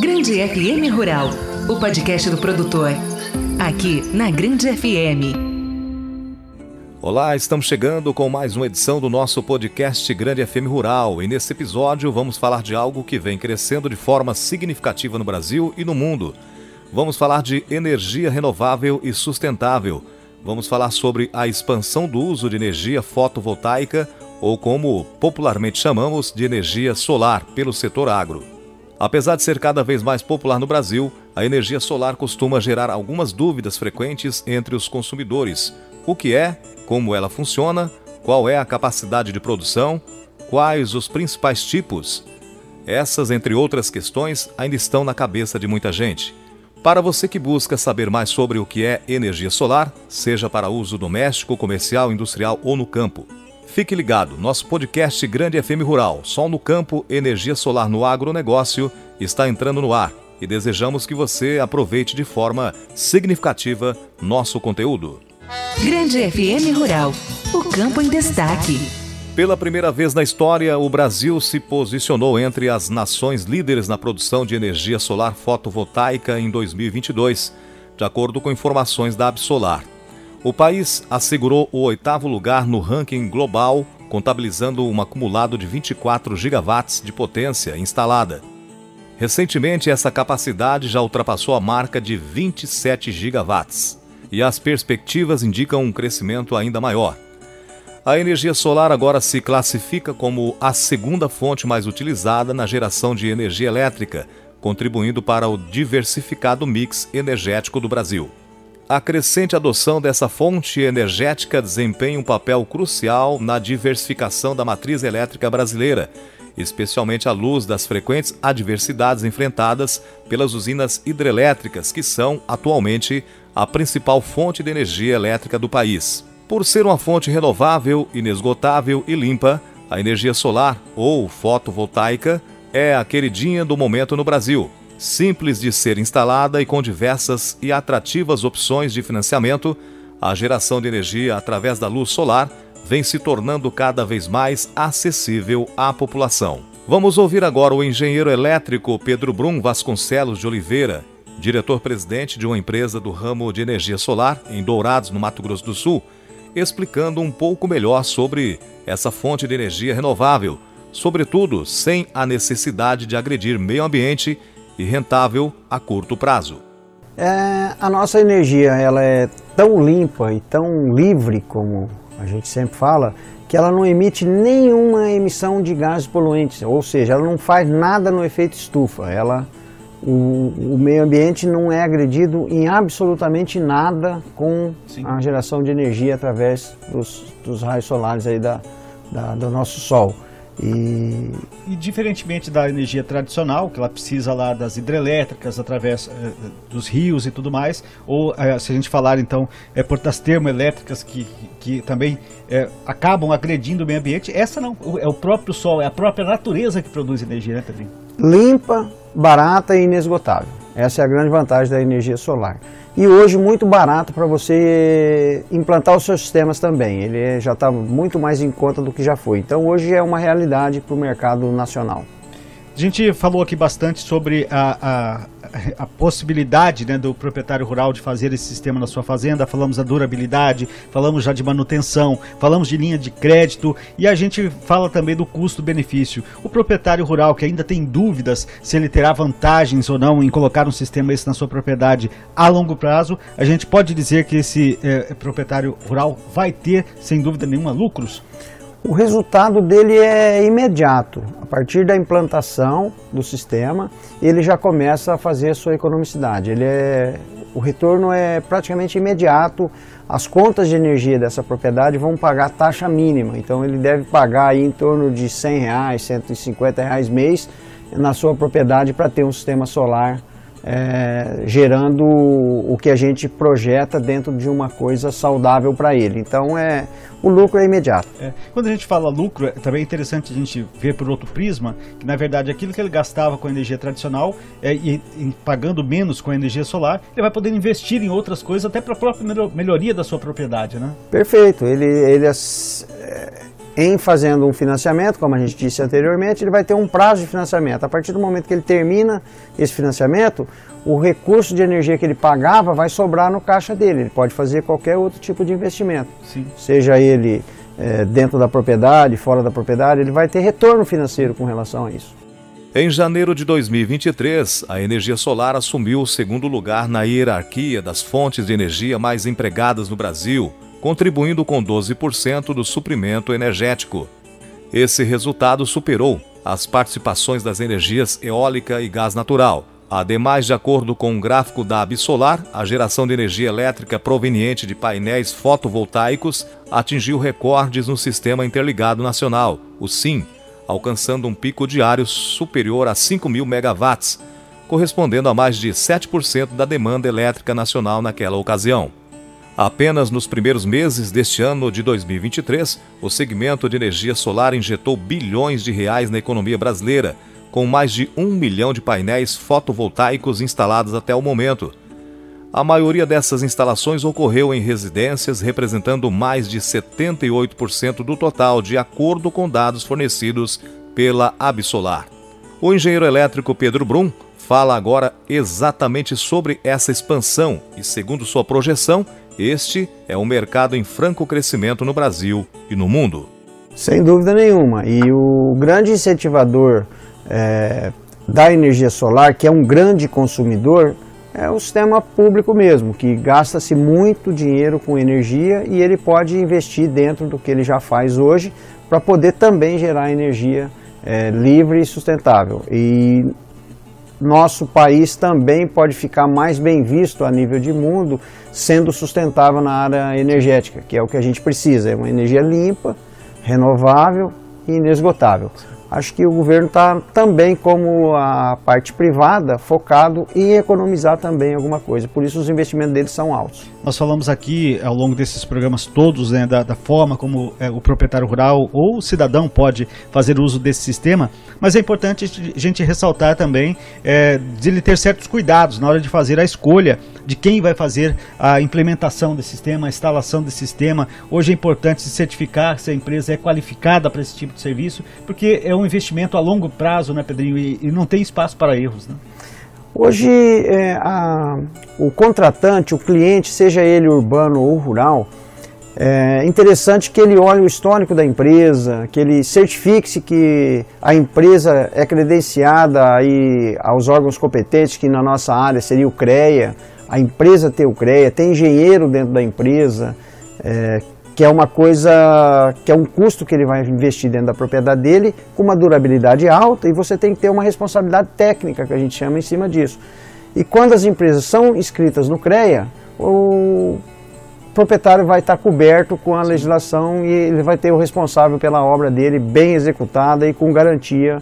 Grande FM Rural, o podcast do produtor. Aqui na Grande FM. Olá, estamos chegando com mais uma edição do nosso podcast Grande FM Rural e nesse episódio vamos falar de algo que vem crescendo de forma significativa no Brasil e no mundo. Vamos falar de energia renovável e sustentável. Vamos falar sobre a expansão do uso de energia fotovoltaica ou como popularmente chamamos de energia solar pelo setor agro. Apesar de ser cada vez mais popular no Brasil, a energia solar costuma gerar algumas dúvidas frequentes entre os consumidores. O que é, como ela funciona, qual é a capacidade de produção, quais os principais tipos. Essas, entre outras questões, ainda estão na cabeça de muita gente. Para você que busca saber mais sobre o que é energia solar, seja para uso doméstico, comercial, industrial ou no campo, Fique ligado, nosso podcast Grande FM Rural, Sol no Campo, Energia Solar no Agronegócio, está entrando no ar e desejamos que você aproveite de forma significativa nosso conteúdo. Grande FM Rural, o campo em destaque. Pela primeira vez na história, o Brasil se posicionou entre as nações líderes na produção de energia solar fotovoltaica em 2022, de acordo com informações da Absolar. O país assegurou o oitavo lugar no ranking global, contabilizando um acumulado de 24 gigawatts de potência instalada. Recentemente, essa capacidade já ultrapassou a marca de 27 gigawatts, e as perspectivas indicam um crescimento ainda maior. A energia solar agora se classifica como a segunda fonte mais utilizada na geração de energia elétrica, contribuindo para o diversificado mix energético do Brasil. A crescente adoção dessa fonte energética desempenha um papel crucial na diversificação da matriz elétrica brasileira, especialmente à luz das frequentes adversidades enfrentadas pelas usinas hidrelétricas, que são, atualmente, a principal fonte de energia elétrica do país. Por ser uma fonte renovável, inesgotável e limpa, a energia solar ou fotovoltaica é a queridinha do momento no Brasil simples de ser instalada e com diversas e atrativas opções de financiamento, a geração de energia através da luz solar vem se tornando cada vez mais acessível à população. Vamos ouvir agora o engenheiro elétrico Pedro Brum Vasconcelos de Oliveira, diretor-presidente de uma empresa do ramo de energia solar em Dourados, no Mato Grosso do Sul, explicando um pouco melhor sobre essa fonte de energia renovável, sobretudo sem a necessidade de agredir meio ambiente e rentável a curto prazo. É, a nossa energia ela é tão limpa e tão livre, como a gente sempre fala, que ela não emite nenhuma emissão de gases poluentes, ou seja, ela não faz nada no efeito estufa. Ela, o, o meio ambiente não é agredido em absolutamente nada com Sim. a geração de energia através dos, dos raios solares aí da, da, do nosso Sol. E... e... diferentemente da energia tradicional, que ela precisa lá das hidrelétricas através eh, dos rios e tudo mais, ou eh, se a gente falar então é por das termoelétricas que, que também eh, acabam agredindo o meio ambiente, essa não, é o próprio sol, é a própria natureza que produz energia, né, Pedrinho? Limpa, barata e inesgotável. Essa é a grande vantagem da energia solar e hoje muito barato para você implantar os seus sistemas também. Ele já está muito mais em conta do que já foi. Então hoje é uma realidade para o mercado nacional. A gente falou aqui bastante sobre a, a, a possibilidade né, do proprietário rural de fazer esse sistema na sua fazenda, falamos da durabilidade, falamos já de manutenção, falamos de linha de crédito e a gente fala também do custo-benefício. O proprietário rural que ainda tem dúvidas se ele terá vantagens ou não em colocar um sistema esse na sua propriedade a longo prazo, a gente pode dizer que esse é, proprietário rural vai ter, sem dúvida nenhuma, lucros? O resultado dele é imediato. A partir da implantação do sistema, ele já começa a fazer a sua economicidade. Ele é, o retorno é praticamente imediato. As contas de energia dessa propriedade vão pagar taxa mínima. Então ele deve pagar aí em torno de 100 reais, 150 reais mês na sua propriedade para ter um sistema solar é, gerando o que a gente projeta dentro de uma coisa saudável para ele. Então é o lucro é imediato. É, quando a gente fala lucro, é também interessante a gente ver por outro prisma que na verdade aquilo que ele gastava com energia tradicional é, e, e, pagando menos com a energia solar, ele vai poder investir em outras coisas até para a própria melhoria da sua propriedade, né? Perfeito. Ele, ele é, em fazendo um financiamento, como a gente disse anteriormente, ele vai ter um prazo de financiamento. A partir do momento que ele termina esse financiamento, o recurso de energia que ele pagava vai sobrar no caixa dele. Ele pode fazer qualquer outro tipo de investimento, Sim. seja ele é, dentro da propriedade, fora da propriedade, ele vai ter retorno financeiro com relação a isso. Em janeiro de 2023, a energia solar assumiu o segundo lugar na hierarquia das fontes de energia mais empregadas no Brasil, contribuindo com 12% do suprimento energético. Esse resultado superou as participações das energias eólica e gás natural. Ademais, de acordo com um gráfico da Absolar, a geração de energia elétrica proveniente de painéis fotovoltaicos atingiu recordes no Sistema Interligado Nacional, o SIM, alcançando um pico diário superior a 5 mil megawatts, correspondendo a mais de 7% da demanda elétrica nacional naquela ocasião. Apenas nos primeiros meses deste ano de 2023, o segmento de energia solar injetou bilhões de reais na economia brasileira, com mais de um milhão de painéis fotovoltaicos instalados até o momento. A maioria dessas instalações ocorreu em residências, representando mais de 78% do total, de acordo com dados fornecidos pela Absolar. O engenheiro elétrico Pedro Brum fala agora exatamente sobre essa expansão e, segundo sua projeção, este é um mercado em franco crescimento no Brasil e no mundo. Sem dúvida nenhuma. E o grande incentivador é, da energia solar, que é um grande consumidor, é o sistema público mesmo, que gasta-se muito dinheiro com energia e ele pode investir dentro do que ele já faz hoje para poder também gerar energia é, livre e sustentável. E nosso país também pode ficar mais bem visto a nível de mundo, sendo sustentável na área energética, que é o que a gente precisa, é uma energia limpa, renovável e inesgotável acho que o governo está também, como a parte privada, focado em economizar também alguma coisa. Por isso os investimentos deles são altos. Nós falamos aqui ao longo desses programas todos né, da, da, forma como é, o proprietário rural ou o cidadão pode fazer uso desse sistema, mas é importante a gente ressaltar também é, de ele ter certos cuidados na hora de fazer a escolha de quem vai fazer a implementação desse sistema, a instalação desse sistema. Hoje é importante se certificar se a empresa é qualificada para esse tipo de serviço, porque é um investimento a longo prazo, né, Pedrinho? E, e não tem espaço para erros, né? Hoje, é, a, o contratante, o cliente, seja ele urbano ou rural, é interessante que ele olhe o histórico da empresa, que ele certifique-se que a empresa é credenciada aí aos órgãos competentes, que na nossa área seria o CREA, a empresa ter o CREA, tem engenheiro dentro da empresa, é, que é uma coisa, que é um custo que ele vai investir dentro da propriedade dele, com uma durabilidade alta, e você tem que ter uma responsabilidade técnica, que a gente chama em cima disso. E quando as empresas são inscritas no CREA, o proprietário vai estar coberto com a legislação e ele vai ter o responsável pela obra dele bem executada e com garantia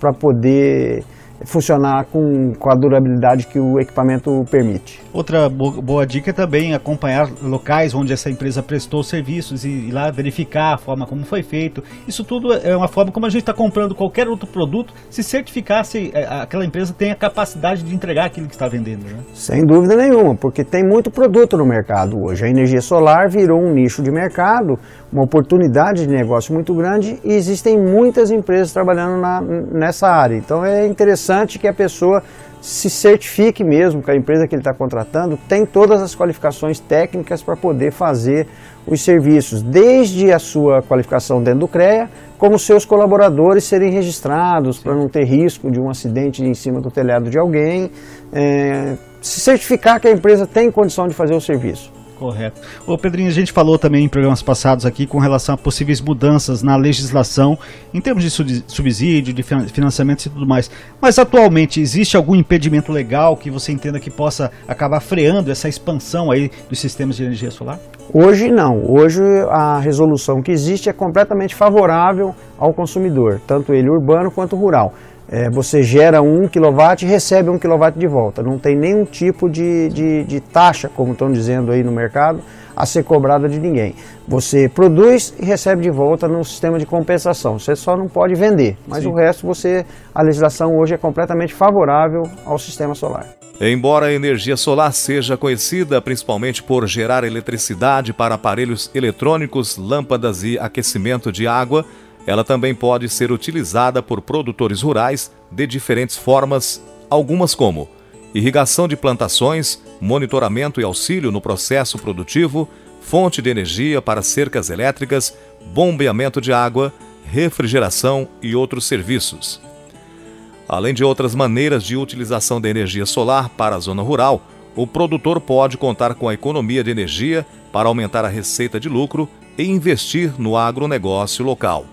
para poder funcionar com, com a durabilidade que o equipamento permite. Outra boa dica é também acompanhar locais onde essa empresa prestou serviços e ir lá verificar a forma como foi feito. Isso tudo é uma forma como a gente está comprando qualquer outro produto, se certificar se é, aquela empresa tem a capacidade de entregar aquilo que está vendendo. Né? Sem dúvida nenhuma, porque tem muito produto no mercado hoje. A energia solar virou um nicho de mercado, uma oportunidade de negócio muito grande e existem muitas empresas trabalhando na, nessa área. Então é interessante que a pessoa se certifique mesmo que a empresa que ele está contratando tem todas as qualificações técnicas para poder fazer os serviços, desde a sua qualificação dentro do CREA, como seus colaboradores serem registrados para não ter risco de um acidente em cima do telhado de alguém, é, se certificar que a empresa tem condição de fazer o serviço. Correto. Ô Pedrinho, a gente falou também em programas passados aqui com relação a possíveis mudanças na legislação em termos de subsídio, de financiamento e tudo mais. Mas atualmente existe algum impedimento legal que você entenda que possa acabar freando essa expansão aí dos sistemas de energia solar? Hoje não. Hoje a resolução que existe é completamente favorável ao consumidor, tanto ele urbano quanto rural. É, você gera um kW e recebe um kW de volta. Não tem nenhum tipo de, de, de taxa, como estão dizendo aí no mercado, a ser cobrada de ninguém. Você produz e recebe de volta no sistema de compensação. Você só não pode vender, mas Sim. o resto você a legislação hoje é completamente favorável ao sistema solar. Embora a energia solar seja conhecida principalmente por gerar eletricidade para aparelhos eletrônicos, lâmpadas e aquecimento de água, ela também pode ser utilizada por produtores rurais de diferentes formas, algumas como irrigação de plantações, monitoramento e auxílio no processo produtivo, fonte de energia para cercas elétricas, bombeamento de água, refrigeração e outros serviços. Além de outras maneiras de utilização da energia solar para a zona rural, o produtor pode contar com a economia de energia para aumentar a receita de lucro e investir no agronegócio local.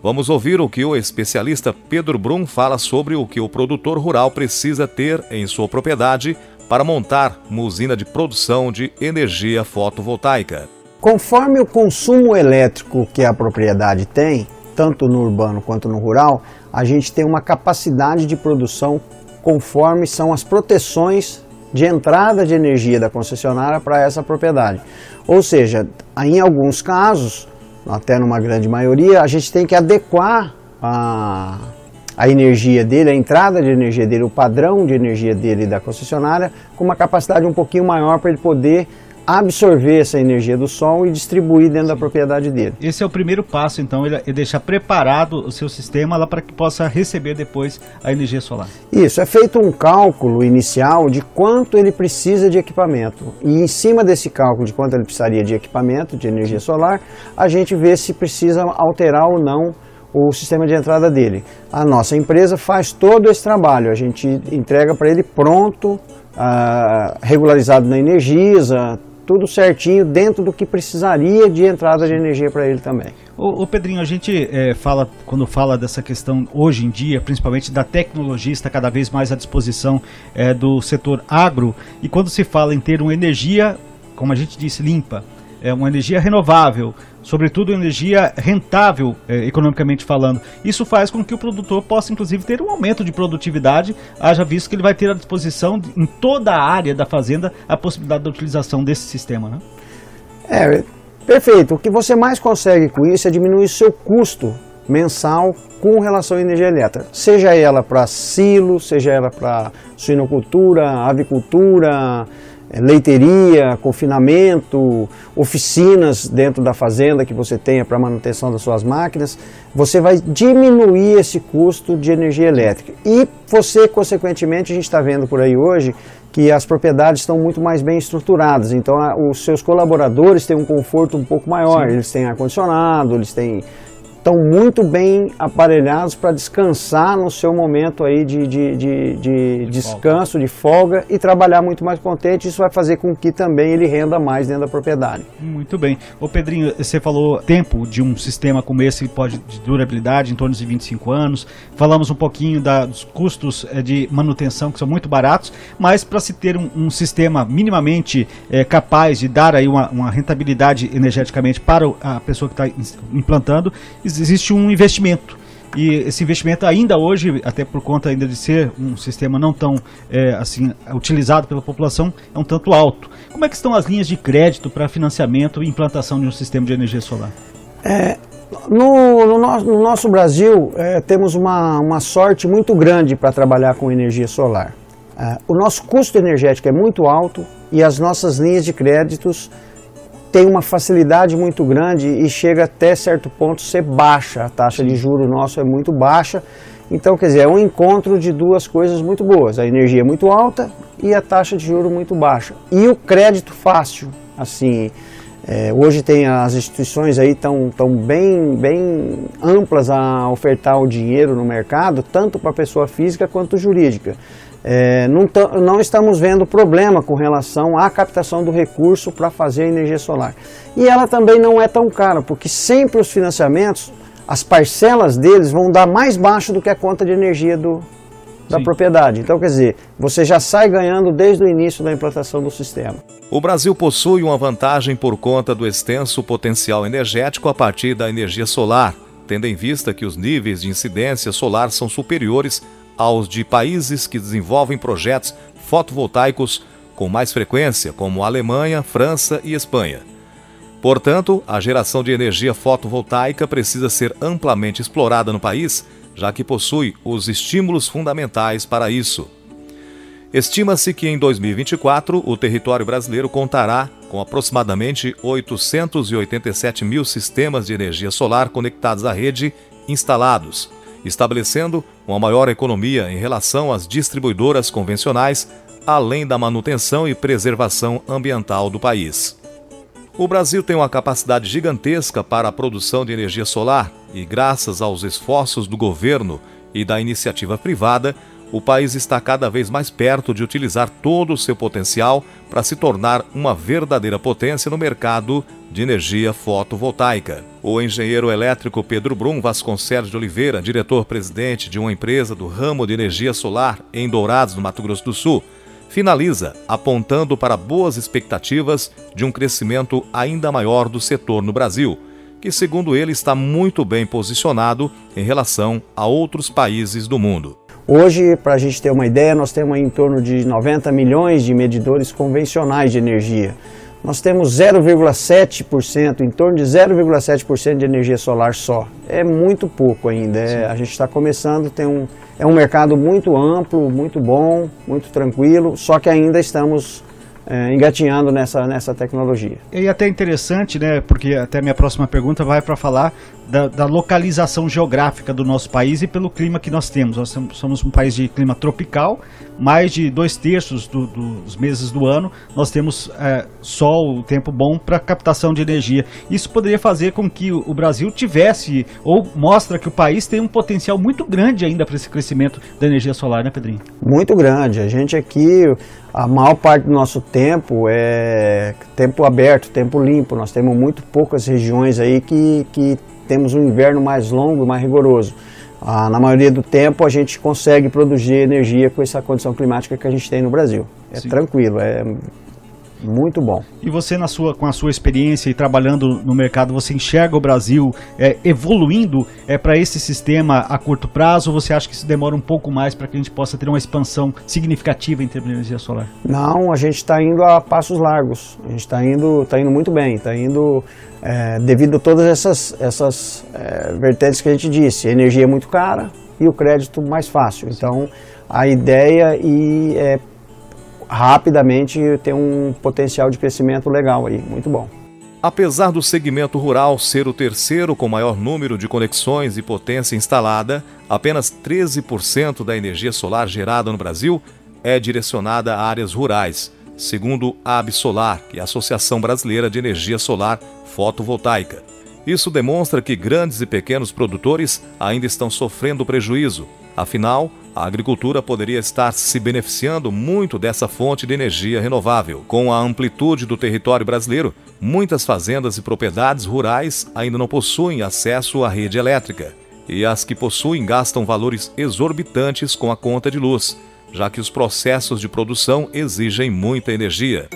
Vamos ouvir o que o especialista Pedro Brum fala sobre o que o produtor rural precisa ter em sua propriedade para montar uma usina de produção de energia fotovoltaica. Conforme o consumo elétrico que a propriedade tem, tanto no urbano quanto no rural, a gente tem uma capacidade de produção conforme são as proteções de entrada de energia da concessionária para essa propriedade. Ou seja, em alguns casos, até numa grande maioria, a gente tem que adequar a, a energia dele, a entrada de energia dele, o padrão de energia dele da concessionária, com uma capacidade um pouquinho maior para ele poder absorver essa energia do sol e distribuir dentro Sim. da propriedade dele. Esse é o primeiro passo, então, ele, ele deixar preparado o seu sistema lá para que possa receber depois a energia solar. Isso, é feito um cálculo inicial de quanto ele precisa de equipamento. E em cima desse cálculo de quanto ele precisaria de equipamento, de energia solar, a gente vê se precisa alterar ou não o sistema de entrada dele. A nossa empresa faz todo esse trabalho, a gente entrega para ele pronto, uh, regularizado na Energisa, tudo certinho dentro do que precisaria de entrada de energia para ele também. O, Pedrinho, a gente é, fala, quando fala dessa questão hoje em dia, principalmente da tecnologia está cada vez mais à disposição é, do setor agro, e quando se fala em ter uma energia, como a gente disse, limpa, é uma energia renovável, sobretudo energia rentável eh, economicamente falando. Isso faz com que o produtor possa inclusive ter um aumento de produtividade, haja visto que ele vai ter à disposição em toda a área da fazenda a possibilidade da utilização desse sistema, né? É, perfeito. O que você mais consegue com isso é diminuir seu custo mensal com relação à energia elétrica, seja ela para silo, seja ela para suinocultura, avicultura, é, leiteria, confinamento, oficinas dentro da fazenda que você tenha para manutenção das suas máquinas, você vai diminuir esse custo de energia elétrica. E você, consequentemente, a gente está vendo por aí hoje que as propriedades estão muito mais bem estruturadas, então a, os seus colaboradores têm um conforto um pouco maior, Sim. eles têm ar-condicionado, eles têm estão muito bem aparelhados para descansar no seu momento aí de, de, de, de, de descanso, folga. de folga e trabalhar muito mais contente. Isso vai fazer com que também ele renda mais dentro da propriedade. Muito bem. Ô Pedrinho, você falou tempo de um sistema como esse pode de durabilidade em torno de 25 anos. Falamos um pouquinho da, dos custos é, de manutenção que são muito baratos, mas para se ter um, um sistema minimamente é, capaz de dar aí uma, uma rentabilidade energeticamente para a pessoa que está implantando, existe um investimento. E esse investimento ainda hoje, até por conta ainda de ser um sistema não tão é, assim utilizado pela população, é um tanto alto. Como é que estão as linhas de crédito para financiamento e implantação de um sistema de energia solar? É, no, no, no, no, nosso Brasil, é, temos uma, uma sorte muito grande para trabalhar com energia solar. É, o nosso custo energético é muito alto e as nossas linhas de créditos tem uma facilidade muito grande e chega até certo ponto ser baixa. A taxa de juro nosso é muito baixa. Então, quer dizer, é um encontro de duas coisas muito boas. A energia é muito alta e a taxa de juro muito baixa. E o crédito fácil, assim, é, hoje tem as instituições aí tão, tão bem, bem amplas a ofertar o dinheiro no mercado, tanto para pessoa física quanto jurídica é, não, não, estamos vendo problema com relação à captação do recurso para fazer a energia solar. E ela também não é tão cara, porque sempre os financiamentos, as parcelas deles vão dar mais baixo do que a conta de energia do, da Sim. propriedade. Então, quer dizer, você já sai ganhando desde o início da implantação do sistema. O Brasil possui uma vantagem por conta do extenso potencial energético a partir da energia solar tendo em vista que os níveis de incidência solar são superiores aos de países que desenvolvem projetos fotovoltaicos com mais frequência, como Alemanha, França e Espanha. Portanto, a geração de energia fotovoltaica precisa ser amplamente explorada no país, já que possui os estímulos fundamentais para isso. Estima-se que em 2024 o território brasileiro contará com aproximadamente 887 mil sistemas de energia solar conectados à rede instalados, estabelecendo uma maior economia em relação às distribuidoras convencionais, além da manutenção e preservação ambiental do país. O Brasil tem uma capacidade gigantesca para a produção de energia solar e, graças aos esforços do governo e da iniciativa privada, o país está cada vez mais perto de utilizar todo o seu potencial para se tornar uma verdadeira potência no mercado de energia fotovoltaica. O engenheiro elétrico Pedro Brum Vasconcelos de Oliveira, diretor-presidente de uma empresa do ramo de energia solar em Dourados, no Mato Grosso do Sul, finaliza apontando para boas expectativas de um crescimento ainda maior do setor no Brasil, que, segundo ele, está muito bem posicionado em relação a outros países do mundo. Hoje, para a gente ter uma ideia, nós temos em torno de 90 milhões de medidores convencionais de energia. Nós temos 0,7%, em torno de 0,7% de energia solar só. É muito pouco ainda. É, a gente está começando, tem um, é um mercado muito amplo, muito bom, muito tranquilo, só que ainda estamos é, engatinhando nessa, nessa tecnologia. E até interessante, né? Porque até minha próxima pergunta vai para falar da, da, localização geográfica do nosso país e pelo clima que nós temos. Nós somos um país de clima tropical, mais de dois terços do, dos meses do ano nós temos é, sol, tempo bom para captação de energia. Isso poderia fazer com que o Brasil tivesse, ou mostra que o país tem um potencial muito grande ainda para esse crescimento da energia solar, né, Pedrinho? Muito grande. A gente aqui, a maior parte do nosso tempo é tempo aberto, tempo limpo. Nós temos muito poucas regiões aí que, que temos um inverno mais longo e mais rigoroso. Ah, na maioria do tempo a gente consegue produzir energia com essa condição climática que a gente tem no Brasil. É Sim. tranquilo, é muito bom. E você, na sua, com a sua experiência e trabalhando no mercado, você enxerga o Brasil é, evoluindo é, para esse sistema a curto prazo? Ou você acha que isso demora um pouco mais para que a gente possa ter uma expansão significativa em termos de energia solar? Não, a gente está indo a passos largos. A gente está indo, tá indo muito bem. Está indo é, devido a todas essas, essas é, vertentes que a gente disse. A energia é muito cara e o crédito mais fácil. Então, a ideia e é rapidamente ter um potencial de crescimento legal aí, muito bom. Apesar do segmento rural ser o terceiro com maior número de conexões e potência instalada, apenas 13% da energia solar gerada no Brasil é direcionada a áreas rurais, segundo a Absolar, que é a Associação Brasileira de Energia Solar Fotovoltaica. Isso demonstra que grandes e pequenos produtores ainda estão sofrendo prejuízo. Afinal, a agricultura poderia estar se beneficiando muito dessa fonte de energia renovável. Com a amplitude do território brasileiro, muitas fazendas e propriedades rurais ainda não possuem acesso à rede elétrica. E as que possuem gastam valores exorbitantes com a conta de luz, já que os processos de produção exigem muita energia.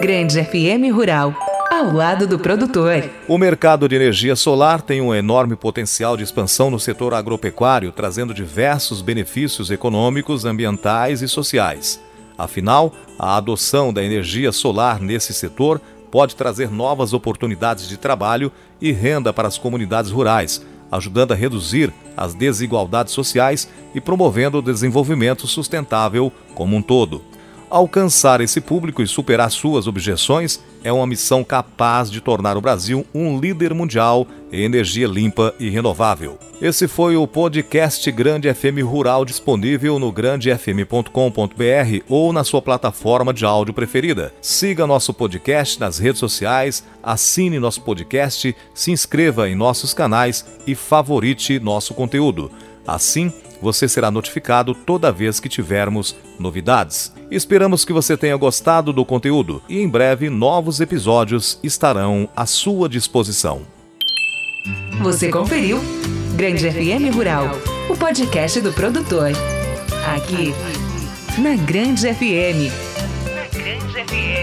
Grande FM Rural ao lado do produtor. O mercado de energia solar tem um enorme potencial de expansão no setor agropecuário, trazendo diversos benefícios econômicos, ambientais e sociais. Afinal, a adoção da energia solar nesse setor pode trazer novas oportunidades de trabalho e renda para as comunidades rurais, ajudando a reduzir as desigualdades sociais e promovendo o desenvolvimento sustentável como um todo. Alcançar esse público e superar suas objeções é uma missão capaz de tornar o Brasil um líder mundial em energia limpa e renovável. Esse foi o podcast Grande FM Rural disponível no grandefm.com.br ou na sua plataforma de áudio preferida. Siga nosso podcast nas redes sociais, assine nosso podcast, se inscreva em nossos canais e favorite nosso conteúdo. Assim, você será notificado toda vez que tivermos novidades. Esperamos que você tenha gostado do conteúdo e em breve novos episódios estarão à sua disposição. Você conferiu Grande FM Rural, o podcast do produtor. Aqui, na Grande FM. Na Grande FM.